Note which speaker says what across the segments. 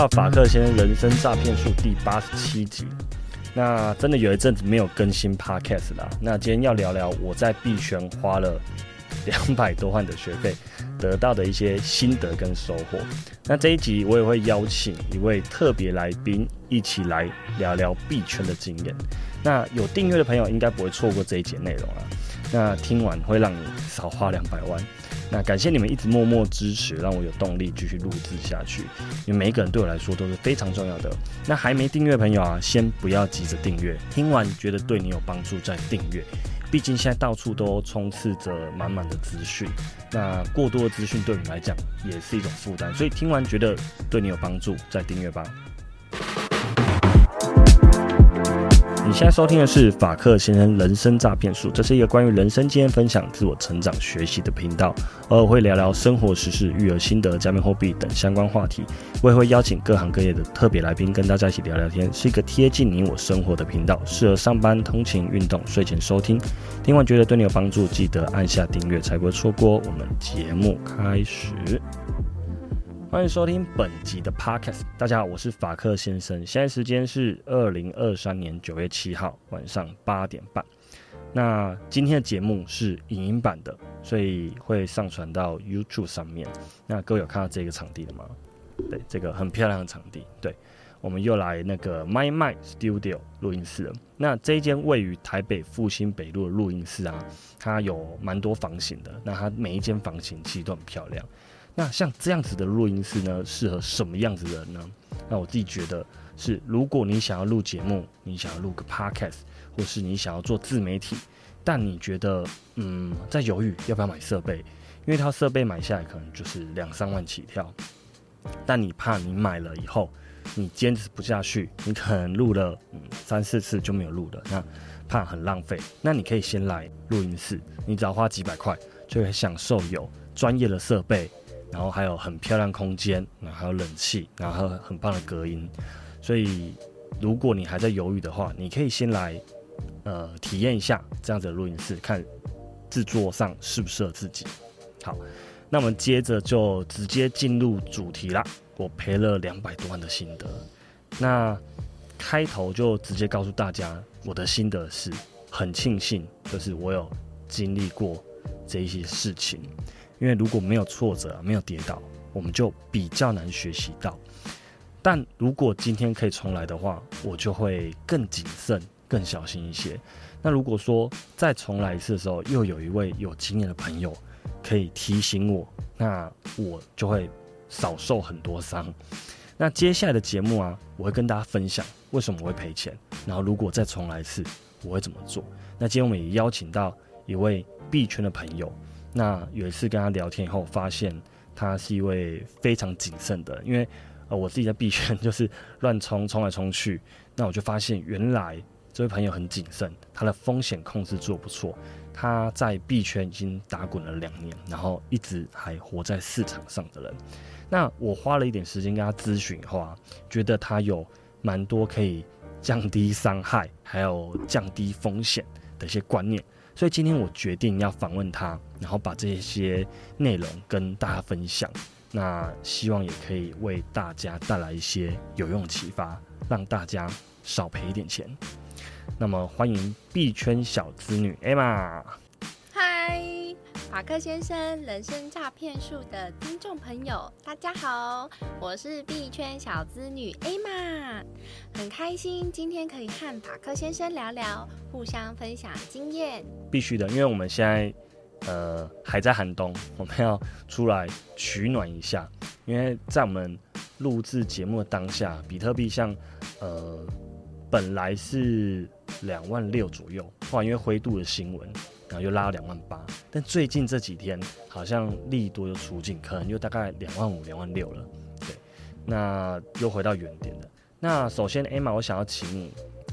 Speaker 1: 到法克先生人生诈骗术第八十七集。那真的有一阵子没有更新 podcast 啦。那今天要聊聊我在币圈花了两百多万的学费得到的一些心得跟收获。那这一集我也会邀请一位特别来宾一起来聊聊币圈的经验。那有订阅的朋友应该不会错过这一节内容啊。那听完会让你少花两百万。那感谢你们一直默默支持，让我有动力继续录制下去。因为每一个人对我来说都是非常重要的。那还没订阅朋友啊，先不要急着订阅，听完觉得对你有帮助再订阅。毕竟现在到处都充斥着满满的资讯，那过多的资讯对你来讲也是一种负担。所以听完觉得对你有帮助再订阅吧。你现在收听的是法克先生人生诈骗术，这是一个关于人生经验分享、自我成长学习的频道，偶尔会聊聊生活时事、育儿心得、加密货币等相关话题。我也会邀请各行各业的特别来宾跟大家一起聊聊天，是一个贴近你我生活的频道，适合上班、通勤、运动、睡前收听。听完觉得对你有帮助，记得按下订阅，才不会错过我们节目开始。欢迎收听本集的 Podcast。大家好，我是法克先生。现在时间是二零二三年九月七号晚上八点半。那今天的节目是影音版的，所以会上传到 YouTube 上面。那各位有看到这个场地的吗？对，这个很漂亮的场地。对，我们又来那个 My My Studio 录音室了。那这一间位于台北复兴北路的录音室啊，它有蛮多房型的。那它每一间房型其实都很漂亮。那像这样子的录音室呢，适合什么样子的人呢？那我自己觉得是，如果你想要录节目，你想要录个 podcast，或是你想要做自媒体，但你觉得嗯在犹豫要不要买设备，因为它设备买下来可能就是两三万起跳，但你怕你买了以后你坚持不下去，你可能录了嗯三四次就没有录了，那怕很浪费。那你可以先来录音室，你只要花几百块就可以享受有专业的设备。然后还有很漂亮空间，然后还有冷气，然后还有很棒的隔音。所以，如果你还在犹豫的话，你可以先来，呃，体验一下这样子的录音室，看制作上适不适合自己。好，那我们接着就直接进入主题啦。我赔了两百多万的心得，那开头就直接告诉大家，我的心得是很庆幸，就是我有经历过这一些事情。因为如果没有挫折，没有跌倒，我们就比较难学习到。但如果今天可以重来的话，我就会更谨慎、更小心一些。那如果说再重来一次的时候，又有一位有经验的朋友可以提醒我，那我就会少受很多伤。那接下来的节目啊，我会跟大家分享为什么我会赔钱，然后如果再重来一次，我会怎么做。那今天我们也邀请到一位币圈的朋友。那有一次跟他聊天以后，发现他是一位非常谨慎的，因为呃我自己在币圈 就是乱冲冲来冲去，那我就发现原来这位朋友很谨慎，他的风险控制做不错，他在币圈已经打滚了两年，然后一直还活在市场上的人。那我花了一点时间跟他咨询后啊，觉得他有蛮多可以降低伤害，还有降低风险的一些观念。所以今天我决定要访问他，然后把这些内容跟大家分享。那希望也可以为大家带来一些有用启发，让大家少赔一点钱。那么欢迎币圈小资女 Emma。
Speaker 2: 法克先生人生诈骗术的听众朋友，大家好，我是币圈小资女 A 玛，很开心今天可以和法克先生聊聊，互相分享经验。
Speaker 1: 必须的，因为我们现在呃还在寒冬，我们要出来取暖一下。因为在我们录制节目的当下，比特币像呃本来是两万六左右，后来因为灰度的新闻。然后又拉到两万八，但最近这几天好像利多又出尽，可能又大概两万五、两万六了。对，那又回到原点了。那首先，Emma，我想要请你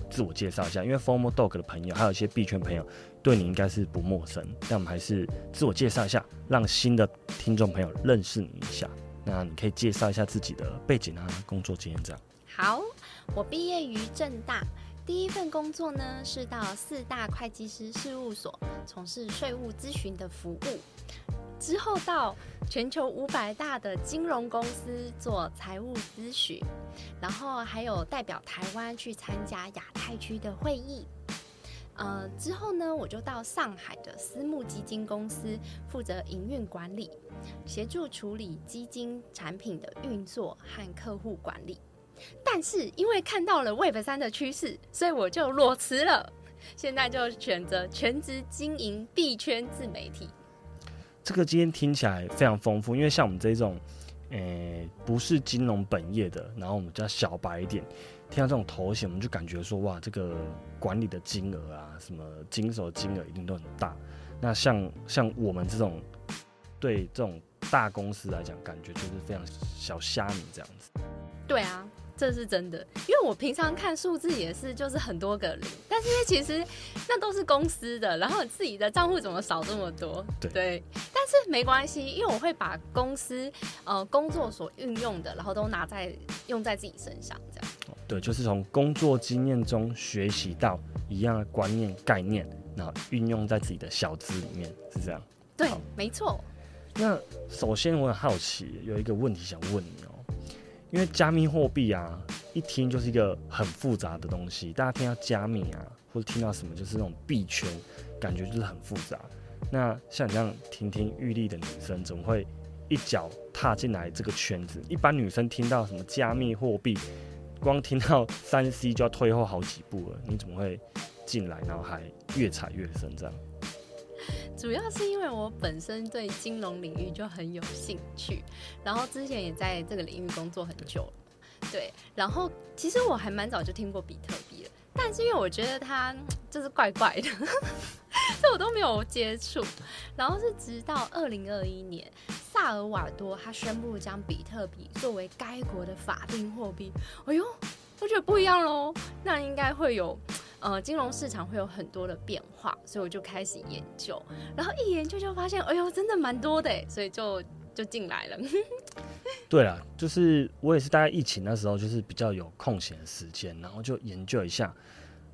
Speaker 1: 自我介绍一下，因为 Formal Dog 的朋友还有一些币圈朋友对你应该是不陌生，但我们还是自我介绍一下，让新的听众朋友认识你一下。那你可以介绍一下自己的背景啊、工作经验这样。
Speaker 2: 好，我毕业于正大。第一份工作呢，是到四大会计师事务所从事税务咨询的服务，之后到全球五百大的金融公司做财务咨询，然后还有代表台湾去参加亚太区的会议。呃，之后呢，我就到上海的私募基金公司负责营运管理，协助处理基金产品的运作和客户管理。但是因为看到了 Web 三的趋势，所以我就裸辞了。现在就选择全职经营币圈自媒体。
Speaker 1: 这个今天听起来非常丰富，因为像我们这种，诶，不是金融本业的，然后我们叫小白一点，听到这种头衔，我们就感觉说，哇，这个管理的金额啊，什么经手金额一定都很大。那像像我们这种，对这种大公司来讲，感觉就是非常小虾米这样子。
Speaker 2: 对啊。这是真的，因为我平常看数字也是，就是很多个零，但是因为其实那都是公司的，然后自己的账户怎么少这么多？
Speaker 1: 对，
Speaker 2: 但是没关系，因为我会把公司呃工作所运用的，然后都拿在用在自己身上，这样。
Speaker 1: 对，就是从工作经验中学习到一样的观念概念，然后运用在自己的小资里面，是这样。
Speaker 2: 对，没错。
Speaker 1: 那首先我很好奇，有一个问题想问你哦。因为加密货币啊，一听就是一个很复杂的东西。大家听到加密啊，或者听到什么就是那种币圈，感觉就是很复杂。那像你这样亭亭玉立的女生，怎么会一脚踏进来这个圈子？一般女生听到什么加密货币，光听到三 C 就要退后好几步了。你怎么会进来，然后还越踩越深这样？
Speaker 2: 主要是因为我本身对金融领域就很有兴趣，然后之前也在这个领域工作很久了，对。然后其实我还蛮早就听过比特币了，但是因为我觉得它就是怪怪的，这我都没有接触。然后是直到二零二一年，萨尔瓦多他宣布将比特币作为该国的法定货币，哎呦，我觉得不一样喽，那应该会有。呃，金融市场会有很多的变化，所以我就开始研究，然后一研究就发现，哎呦，真的蛮多的，所以就就进来了。
Speaker 1: 对啊，就是我也是大概疫情那时候，就是比较有空闲时间，然后就研究一下，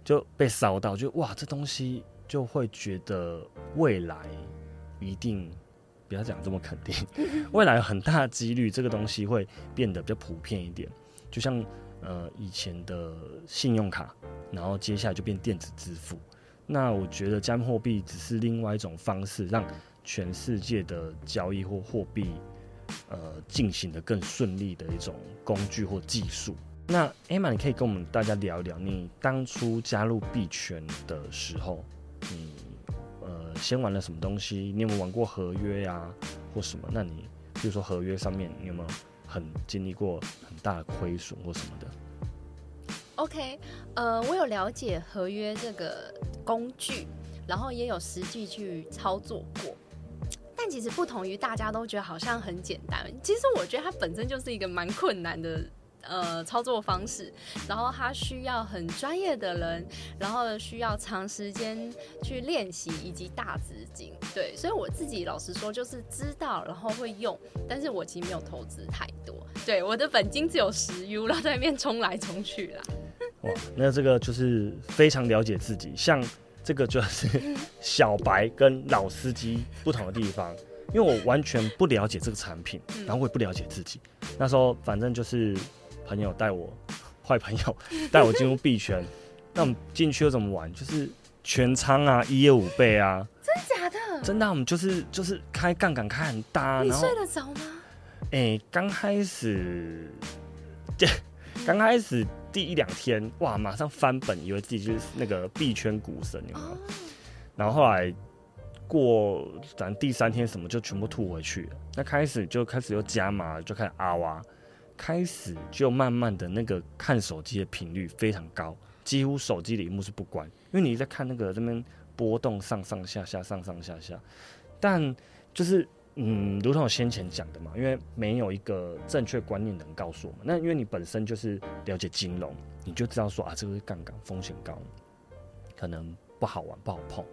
Speaker 1: 就被烧到，就哇，这东西就会觉得未来一定不要讲这么肯定，未来有很大的几率这个东西会变得比较普遍一点，就像。呃，以前的信用卡，然后接下来就变电子支付。那我觉得加密货币只是另外一种方式，让全世界的交易或货币，呃，进行的更顺利的一种工具或技术。那艾玛，你可以跟我们大家聊一聊，你当初加入币圈的时候，先玩了什么东西？你有没有玩过合约呀，或什么？那你比如说合约上面，你有没有？很经历过很大亏损或什么的。
Speaker 2: OK，呃，我有了解合约这个工具，然后也有实际去操作过。但其实不同于大家都觉得好像很简单，其实我觉得它本身就是一个蛮困难的。呃，操作方式，然后它需要很专业的人，然后需要长时间去练习，以及大资金。对，所以我自己老实说，就是知道，然后会用，但是我其实没有投资太多。对，我的本金只有十 U，然后在那边冲来冲去啦。
Speaker 1: 哇，那这个就是非常了解自己，像这个就是 小白跟老司机不同的地方，因为我完全不了解这个产品，然后我也不了解自己。那时候反正就是。朋友带我，坏朋友 带我进入币圈，那我们进去又怎么玩？就是全仓啊，一夜五倍啊，
Speaker 2: 真的假的？
Speaker 1: 真的，我们就是就是开杠杆开很大。
Speaker 2: 你睡得着吗？
Speaker 1: 哎，刚开始，刚开始第一两天，哇，马上翻本，以为自己就是那个币圈股神，有没有？然后后来过咱第三天什么就全部吐回去了。那开始就开始又加码，就开始阿挖。开始就慢慢的那个看手机的频率非常高，几乎手机的荧幕是不关，因为你在看那个这边波动上上下下上上下下，但就是嗯，如同我先前讲的嘛，因为没有一个正确观念能告诉我们，那因为你本身就是了解金融，你就知道说啊，这个是杠杆，风险高，可能不好玩不好碰，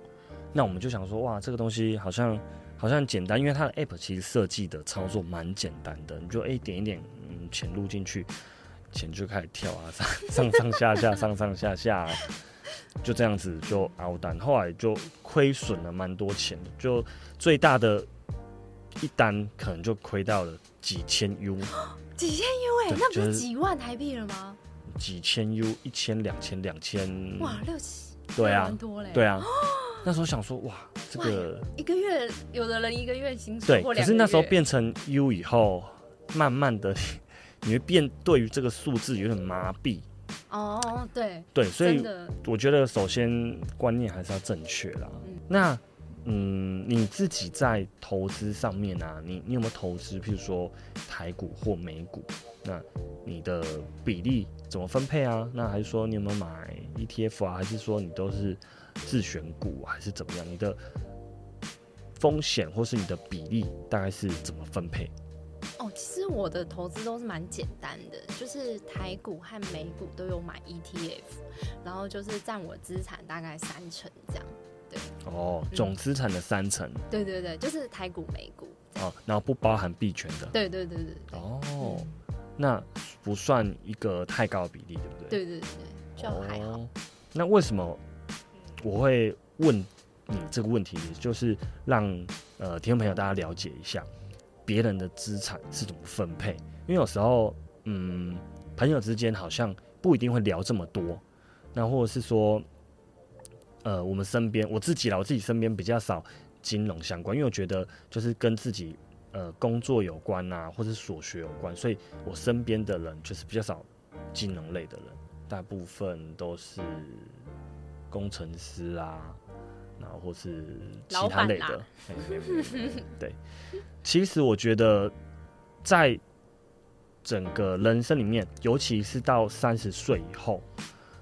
Speaker 1: 那我们就想说哇，这个东西好像好像简单，因为它的 app 其实设计的操作蛮简单的，你就哎点一点。嗯钱入进去，钱就开始跳啊，上 上上下下，上上下下，就这样子就熬单。后来就亏损了蛮多钱的，就最大的一单可能就亏到了几千 U，
Speaker 2: 几千 U 哎、
Speaker 1: 对
Speaker 2: 那不
Speaker 1: 是是
Speaker 2: 几万台币了吗？
Speaker 1: 几千 U，一千、两千、两千，
Speaker 2: 哇，六七，
Speaker 1: 对啊
Speaker 2: 蛮多嘞。
Speaker 1: 对啊。那时候想说，哇，这个
Speaker 2: 一个月有的人一个月薪水
Speaker 1: 对，
Speaker 2: 或两个
Speaker 1: 可是那时候
Speaker 2: 月
Speaker 1: 变成 U 以后，慢慢的你会变对于这个数字有点麻痹，
Speaker 2: 哦，对，
Speaker 1: 对，所以我觉得首先观念还是要正确啦。
Speaker 2: 嗯
Speaker 1: 那嗯，你自己在投资上面啊，你你有没有投资，譬如说台股或美股？那你的比例怎么分配啊？那还是说你有没有买 ETF 啊？还是说你都是自选股，还是怎么样？你的风险或是你的比例大概是怎么分配？
Speaker 2: 哦，其实我的投资都是蛮简单的，就是台股和美股都有买 ETF，然后就是占我资产大概三成这样。
Speaker 1: 对哦，
Speaker 2: 嗯
Speaker 1: 总资产的三成
Speaker 2: 对对对，就是台股、美股。
Speaker 1: 哦，然后不包含币权的
Speaker 2: 对对对对对。
Speaker 1: 哦，那不算一个太高的比例，对不对？
Speaker 2: 对对对对，就还好。
Speaker 1: 哦。那为什么我会问你这个问题？也就是让呃听众朋友大家了解一下别人的资产是怎么分配，因为有时候嗯朋友之间好像不一定会聊这么多，那或者是说呃我们身边我自己啦，我自己身边比较少金融相关，因为我觉得就是跟自己呃工作有关呐、或者是所学有关，所以我身边的人就是比较少金融类的人。大部分都是工程师啊，然后或是其他类的。对，其实我觉得在整个人生里面，尤其是到三十岁以后，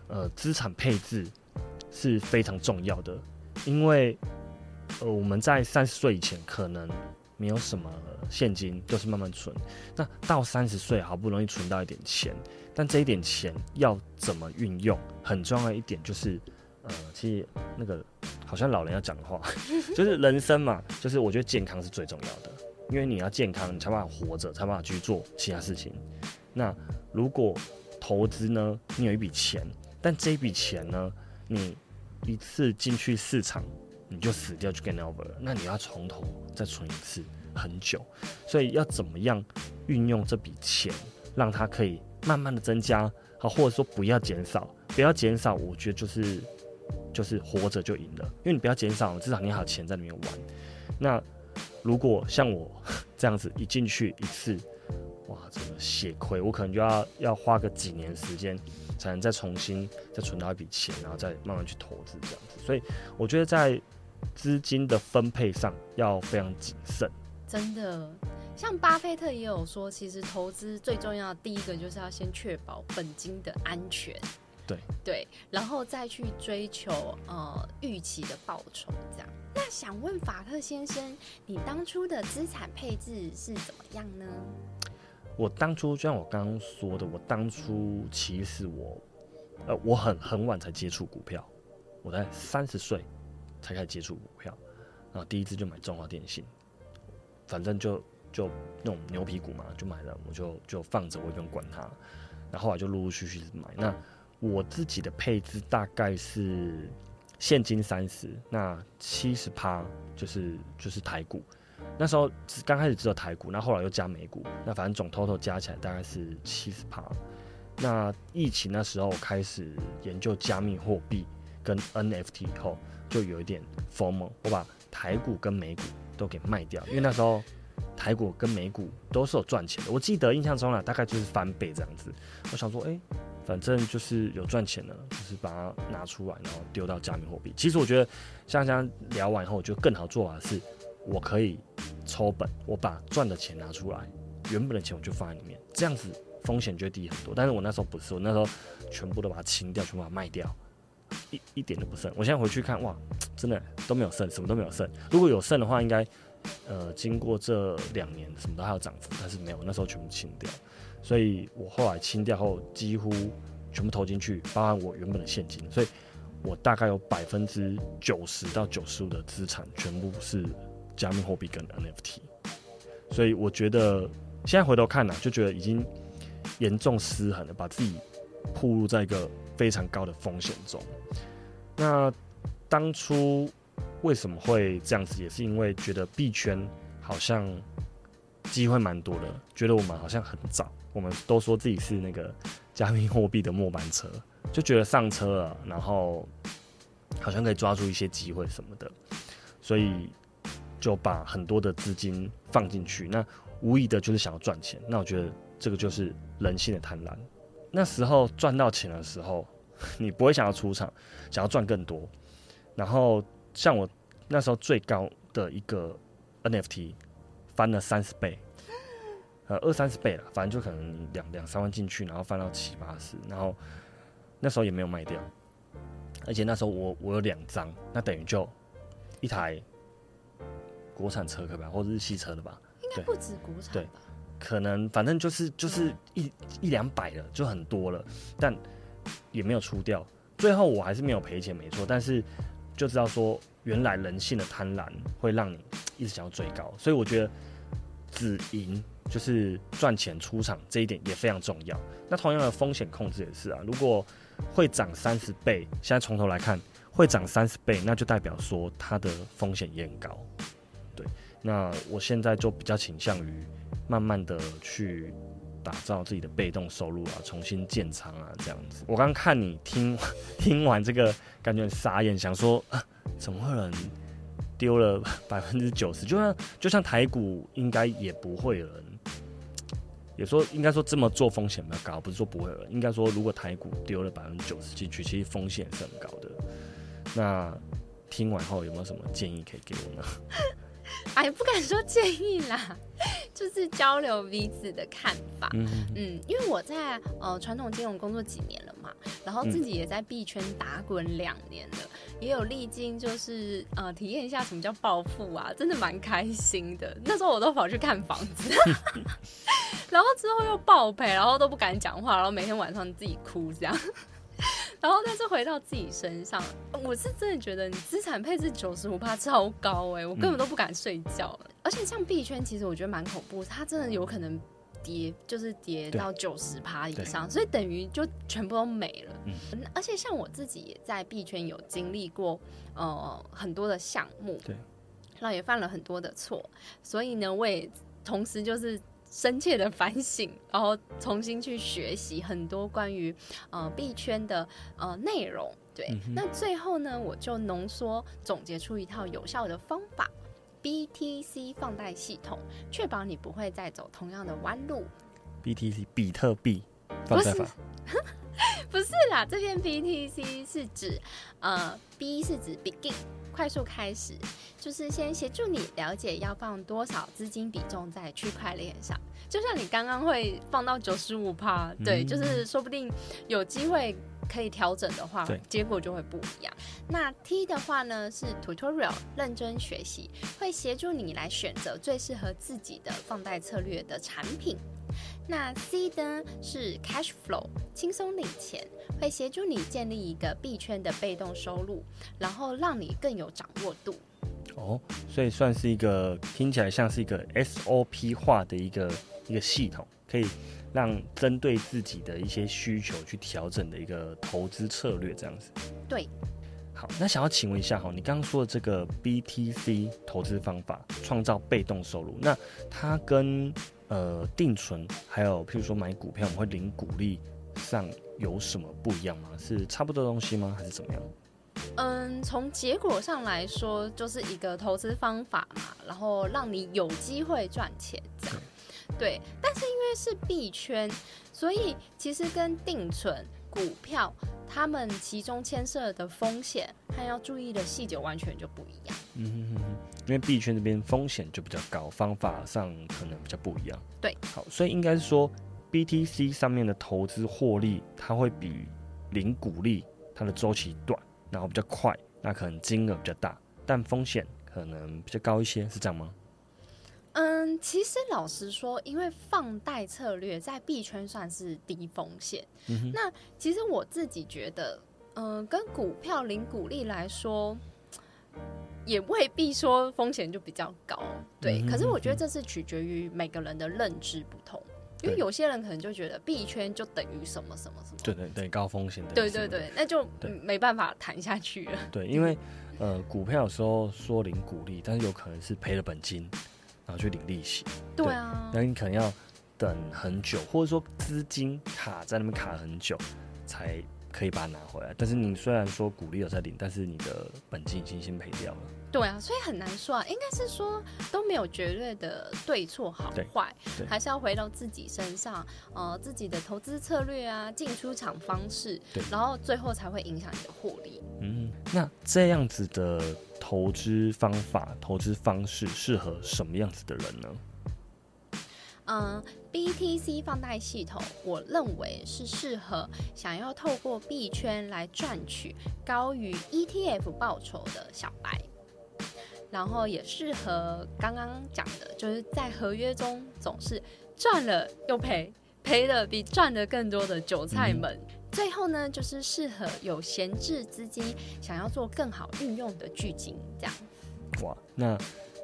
Speaker 1: 呃，资产配置是非常重要的，因为呃我们在三十岁以前可能没有什么现金，就是慢慢存。那到三十岁好不容易存到一点钱，但这一点钱要怎么运用，很重要的一点就是，呃，其实那个好像老人要讲的话，就是人生嘛，就是我觉得健康是最重要的，因为你要健康，你才办法活着，才办法去做其他事情。那如果投资呢，你有一笔钱，但这一笔钱呢，你一次进去市场你就死掉就 get over 了，那你要从头再存一次，很久。所以要怎么样运用这笔钱，让它可以慢慢的增加，好，或者说不要减少，不要减少，我觉得就是就是活着就赢了，因为你不要减少，至少你还有钱在里面玩。那如果像我 这样子一进去一次，哇，这个血亏，我可能就要要花个几年时间，才能再重新再存到一笔钱，然后再慢慢去投资这样子。所以我觉得在资金的分配上要非常谨慎。
Speaker 2: 真的，像巴菲特也有说，其实投资最重要的第一个就是要先确保本金的安全。
Speaker 1: 对
Speaker 2: 对，然后再去追求呃预期的报酬，这样。那想问法特先生，你当初的资产配置是怎么样呢？
Speaker 1: 我当初就像我刚刚说的，我当初其实我，呃，我很很晚才接触股票，我在三十岁才开始接触股票，然后第一次就买中华电信，反正就就那种牛皮股嘛，就买了，我就就放着，我也不用管它，然后后来就陆陆续续买。那我自己的配置大概是现金三十，那七十趴就是就是台股。那时候刚开始只有台股，那后来又加美股，那反正总 total 加起来大概是七十趴。那疫情那时候开始研究加密货币跟 NFT 以后，就有一点疯猛我把台股跟美股都给卖掉，因为那时候台股跟美股都是有赚钱的。我记得印象中啊，大概就是翻倍这样子。我想说，哎、反正就是有赚钱的，就是把它拿出来，然后丢到加密货币。其实我觉得，像这样聊完以后，我觉得更好做法是，我可以抽本，我把赚的钱拿出来，原本的钱我就放在里面，这样子风险就低很多。但是我那时候不是，我那时候全部都把它清掉，全部把它卖掉，一一点都不剩。我现在回去看，哇，真的都没有剩，什么都没有剩。如果有剩的话，应该呃经过这两年什么都还有涨幅，但是没有，那时候全部清掉。所以我后来清掉后，几乎全部投进去，包含我原本的现金，所以我大概有百分之九十到九十五的资产全部是加密货币跟 NFT。所以我觉得现在回头看呢、就觉得已经严重失衡了，把自己暴露在一个非常高的风险中。那当初为什么会这样子，也是因为觉得币圈好像机会蛮多的，觉得我们好像很早，我们都说自己是那个加密货币的末班车，就觉得上车了，然后好像可以抓住一些机会什么的，所以就把很多的资金放进去，那无疑的就是想要赚钱。那我觉得这个就是人性的贪婪。那时候赚到钱的时候，你不会想要出场，想要赚更多。然后像我那时候最高的一个 NFT 翻了三十倍，呃二三十倍了，反正就可能两两三万进去，然后翻到七八十，然后那时候也没有卖掉，而且那时候我我有两张，那等于就一台国产车可吧，或者日系车的吧，
Speaker 2: 应该不止国产？
Speaker 1: 可能反正就是就是一一两百了，就很多了，但也没有出掉。最后我还是没有赔钱，没错，但是就知道说，原来人性的贪婪会让你一直想要追高，所以我觉得止盈就是赚钱出场这一点也非常重要。那同样的风险控制也是啊，如果会涨三十倍，现在从头来看会涨三十倍，那就代表说它的风险也很高。对，那我现在就比较倾向于慢慢的去打造自己的被动收入啊，重新建仓啊，这样子。我刚看你听 听完这个，感觉很傻眼，想说啊，怎么会有人丢了 百分之九十？就像就像台股，应该也不会有人，也说应该说这么做风险比较高，不是说不会有人，应该说如果台股丢了百分之九十进去，其实风险是很高的。那听完后有没有什么建议可以给我呢？
Speaker 2: 哎，不敢说建议啦，就是交流彼此的看法。
Speaker 1: 嗯，
Speaker 2: 嗯，因为我在呃传统金融工作几年了嘛，然后自己也在币圈打滚两年了，也有历经就是呃体验一下什么叫暴富啊，真的蛮开心的。那时候我都跑去看房子，然后之后又爆赔，然后都不敢讲话，然后每天晚上自己哭这样。然后，但是回到自己身上，我是真的觉得你资产配置九十五趴超高哎、我根本都不敢睡觉、而且像币圈，其实我觉得蛮恐怖，它真的有可能跌，就是跌到九十趴以上，所以等于就全部都没了。
Speaker 1: 嗯
Speaker 2: 嗯而且像我自己也在币圈有经历过呃很多的项目，
Speaker 1: 对，
Speaker 2: 然后也犯了很多的错，所以呢，我也同时就是。深切的反省，然后重新去学习很多关于呃币圈的呃内容。对，
Speaker 1: 嗯
Speaker 2: 那最后呢，我就浓缩总结出一套有效的方法 ——BTC 放贷系统，确保你不会再走同样的弯路。
Speaker 1: BTC 比特币放贷法，
Speaker 2: 不是 啦，这边 BTC 是指呃 B 是指 begin 快速开始，就是先协助你了解要放多少资金比重在区块链上。就像你刚刚会放到九十五趴，对，
Speaker 1: 嗯
Speaker 2: 就是说不定有机会可以调整的话，结果就会不一样。那 T 的话呢是 tutorial 认真学习，会协助你来选择最适合自己的放贷策略的产品。那 C 呢是 cash flow，轻松领钱，会协助你建立一个币圈的被动收入，然后让你更有掌握度。
Speaker 1: 哦，所以算是一个听起来像是一个 SOP 化的一个一个系统，可以让针对自己的一些需求去调整的一个投资策略，这样子。
Speaker 2: 对，
Speaker 1: 好，那想要请问一下哈，你刚刚说的这个 BTC 投资方法，创造被动收入，那它跟呃定存还有譬如说买股票，我们会领股利上有什么不一样吗？是差不多东西吗？还是怎么样？
Speaker 2: 嗯，从结果上来说，就是一个投资方法嘛，然后让你有机会赚钱这样。对，但是因为是币圈，所以其实跟定存、股票，他们其中牵涉的风险和要注意的细节完全就不一样。
Speaker 1: 嗯哼哼哼，因为币圈这边风险就比较高，方法上可能比较不一样。
Speaker 2: 对，
Speaker 1: 好，所以应该是说 BTC 上面的投资获利，它会比零股利它的周期短，然后比较快，那可能金额比较大，但风险可能比较高一些，是这样吗？
Speaker 2: 嗯，其实老实说，因为放贷策略在币圈算是低风险。
Speaker 1: 嗯
Speaker 2: 那其实我自己觉得，嗯、跟股票零股利来说，也未必说风险就比较高。对，
Speaker 1: 嗯
Speaker 2: 可是我觉得这是取决于每个人的认知不同。因为有些人可能就觉得币圈就等于什么什么什么，
Speaker 1: 对对对，高风险的。
Speaker 2: 对对对，那就没办法谈下去了。
Speaker 1: 对，因为呃，股票有时候说零股利，但是有可能是赔了本金，然后去领利息，
Speaker 2: 对啊，
Speaker 1: 那你可能要等很久，或者说资金卡在那边卡很久，才可以把它拿回来。但是你虽然说鼓励有在领，但是你的本金已经先赔掉了。
Speaker 2: 对啊，所以很难说啊，应该是说都没有绝对的对错好
Speaker 1: 对
Speaker 2: 坏
Speaker 1: 对，
Speaker 2: 还是要回到自己身上，呃，自己的投资策略啊，进出场方式，然后最后才会影响你的获利。
Speaker 1: 嗯，那这样子的投资方法、投资方式适合什么样子的人呢？
Speaker 2: 嗯，BTC 放贷系统，我认为是适合想要透过币圈来赚取高于 ETF 报酬的小白，然后也适合刚刚讲的，就是在合约中总是赚了又赔，赔了比赚的更多的韭菜们。最后呢，就是适合有闲置资金想要做更好运用的巨金，这样。
Speaker 1: 哇，那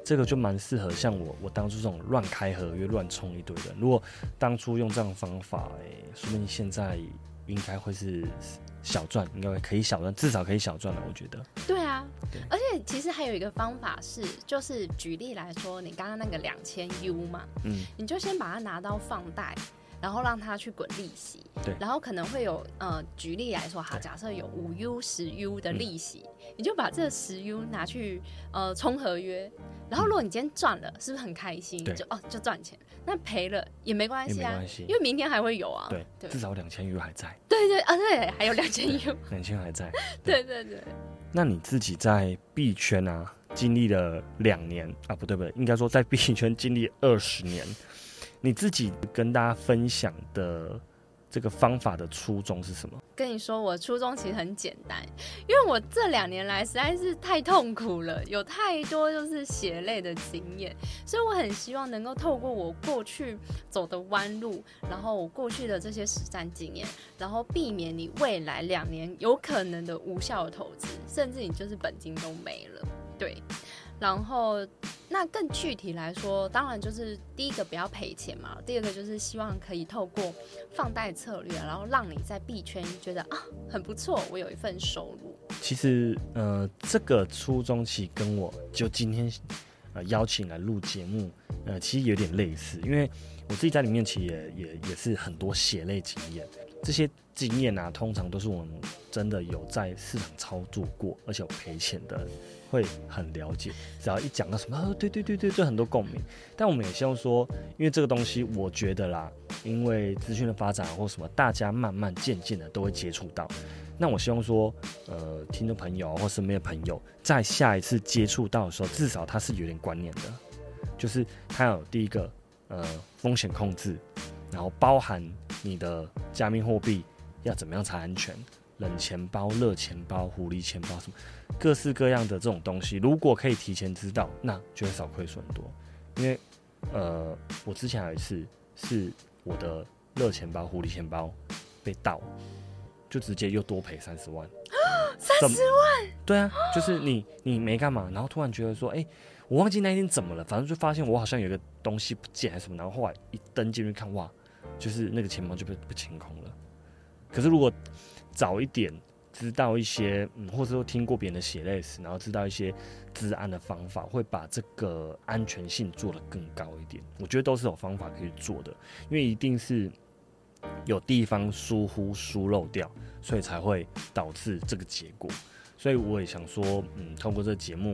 Speaker 1: 这个就蛮适合像我，我当初这种乱开合约、乱冲一堆的。如果当初用这样方法，哎、说不定现在应该会是小赚，应该可以小赚，至少可以小赚了。我觉得，
Speaker 2: 对啊
Speaker 1: 对，
Speaker 2: 而且其实还有一个方法是，就是举例来说，你刚刚那个两千 U 嘛，
Speaker 1: 嗯，
Speaker 2: 你就先把它拿到放贷，然后让它去滚利息，
Speaker 1: 对。
Speaker 2: 然后可能会有呃，举例来说，
Speaker 1: 哈，
Speaker 2: 假设有五 U、十 U 的利息，你就把这十 U 拿去呃冲合约，然后如果你今天赚了，是不是很开心？
Speaker 1: 对。
Speaker 2: 就哦就赚钱，那赔了也没关
Speaker 1: 也
Speaker 2: 系。啊，因，为明天还会有啊。
Speaker 1: 对，
Speaker 2: 对。
Speaker 1: 至少两千 U 还在，
Speaker 2: 对对啊，对，还有两千 U，
Speaker 1: 两千还在。
Speaker 2: 对对对。
Speaker 1: 那你自己在币圈啊，经历了两年啊，不对不对，应该说在币圈经历二十年，你自己跟大家分享的这个方法的初衷是什么？
Speaker 2: 跟你说，我初衷其实很简单，因为我这两年来实在是太痛苦了，有太多就是血泪的经验，所以我很希望能够透过我过去走的弯路，然后我过去的这些实战经验，然后避免你未来两年有可能的无效的投资，甚至你就是本金都没了。对，然后那更具体来说，当然就是第一个不要赔钱嘛，第二个就是希望可以透过放贷策略，然后让你在币圈觉得啊很不错，我有一份收入。
Speaker 1: 其实，呃，这个初衷其实跟我就今天呃邀请来录节目，呃，其实有点类似，因为我自己在里面其实也也也是很多血泪经验，这些经验啊，通常都是我们真的有在市场操作过，而且有赔钱的会很了解。只要一讲到什么，啊、对对对对，就很多共鸣。但我们也希望说，因为这个东西，我觉得啦，因为资讯的发展或什么，大家慢慢渐渐的都会接触到。那我希望说，呃，听众朋友或身边的朋友，在下一次接触到的时候，至少他是有点观念的，就是他有第一个，呃，风险控制，然后包含你的加密货币要怎么样才安全，冷钱包、热钱包、狐狸钱包什么各式各样的这种东西，如果可以提前知道，那就会少亏损很多。因为，呃，我之前有一次是我的热钱包、狐狸钱包被盗。就直接又多赔三十万，
Speaker 2: 三十万，
Speaker 1: 对啊，就是你你没干嘛，然后突然觉得说，哎、我忘记那一天怎么了，反正就发现我好像有个东西不见还是什么，然后后来一登进去看，哇，就是那个钱包就被被清空了。可是如果早一点知道一些，嗯，或者说听过别人的血泪史，然后知道一些治安的方法，会把这个安全性做得更高一点。我觉得都是有方法可以做的，因为一定是有地方疏忽疏漏掉，所以才会导致这个结果。所以我也想说，嗯，通过这节目，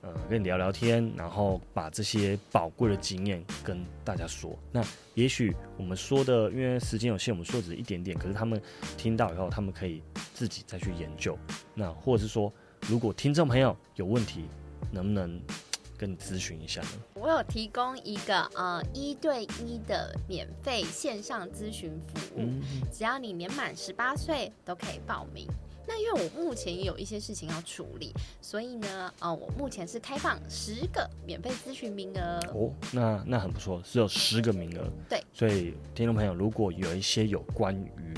Speaker 1: 呃，跟你聊聊天，然后把这些宝贵的经验跟大家说。那也许我们说的，因为时间有限，我们说只是一点点，可是他们听到以后，他们可以自己再去研究。那或者是说，如果听众朋友有问题，能不能跟你咨询一下呢？
Speaker 2: 我有提供一个呃一对一的免费线上咨询服务，
Speaker 1: 嗯，
Speaker 2: 只要你年满十八岁都可以报名。那因为我目前也有一些事情要处理，所以呢，呃，我目前是开放十个免费咨询名额。
Speaker 1: 哦，那那很不错，只有十个名额。
Speaker 2: 对，
Speaker 1: 所以听众朋友，如果有一些有关于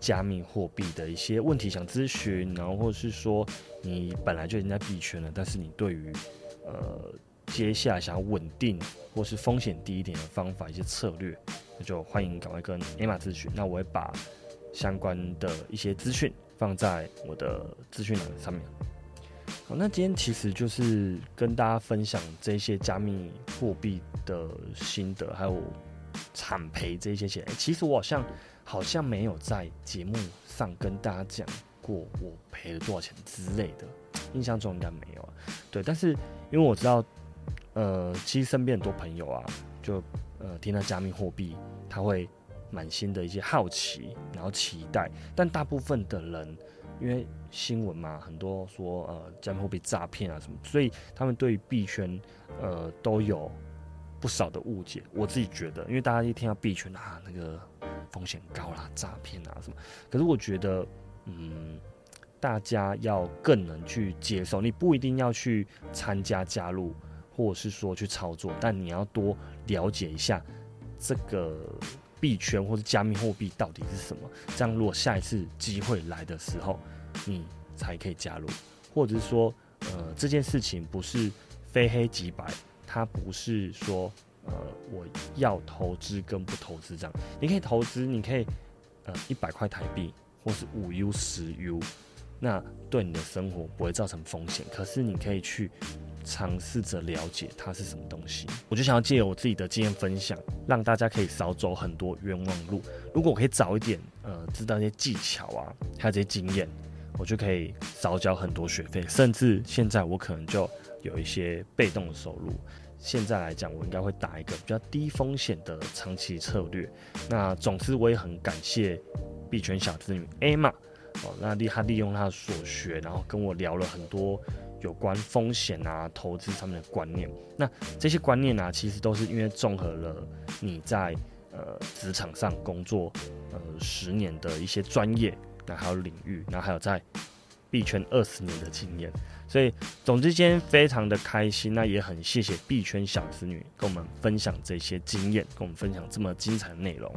Speaker 1: 加密货币的一些问题想咨询，然后或者是说你本来就已经在币圈了，但是你对于呃接下来想要稳定或是风险低一点的方法、一些策略，那就欢迎赶快跟 Emma 咨询。那我会把相关的一些资讯放在我的资讯栏上面。好，那今天其实就是跟大家分享这些加密货币的心得，还有惨赔这些钱。其实我好像好像没有在节目上跟大家讲过我赔了多少钱之类的，印象中应该没有啊。对，但是因为我知道，呃，其实身边很多朋友啊，就呃听到加密货币，他会满心的一些好奇，然后期待，但大部分的人。因为新闻嘛，很多说呃加密货币诈骗啊什么，所以他们对币圈呃都有不少的误解。我自己觉得，因为大家一听到币圈啊，那个风险高啦，诈骗啊什么，可是我觉得，嗯，大家要更能去接受，你不一定要去参加加入，或者是说去操作，但你要多了解一下这个。币圈或者加密货币到底是什么？这样如果下一次机会来的时候，你才可以加入，或者是说，呃，这件事情不是非黑即白，它不是说，呃，我要投资跟不投资这样，你可以投资，你可以，呃，一百块台币或是五 U 十 U，那对你的生活不会造成风险，可是你可以去。尝试着了解它是什么东西，我就想要借由我自己的经验分享，让大家可以少走很多冤枉路。如果我可以早一点，呃，知道一些技巧啊，还有这些经验，我就可以少交很多学费，甚至现在我可能就有一些被动的收入。现在来讲，我应该会打一个比较低风险的长期策略。那总之，我也很感谢币圈小子女 A 嘛，哦，那利他利用他所学，然后跟我聊了很多。有关风险啊、投资上面的观念，那这些观念呢，其实都是因为综合了你在呃职场上工作呃十年的一些专业，那还有领域，然后还有在币圈二十年的经验，所以总之今天非常的开心，那也很谢谢币圈小子女跟我们分享这些经验，跟我们分享这么精彩的内容。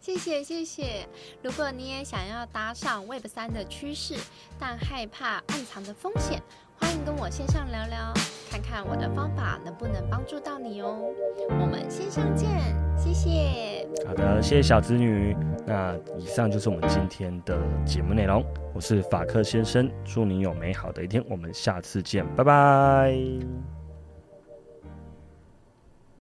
Speaker 2: 谢谢谢谢。如果你也想要搭上 Web 三的趋势，但害怕暗藏的风险。欢迎跟我线上聊聊，看看我的方法能不能帮助到你哦。我们线上见，谢谢。
Speaker 1: 好的，谢谢小子女。那以上就是我们今天的节目内容。我是法克先生，祝你有美好的一天。我们下次见，拜拜。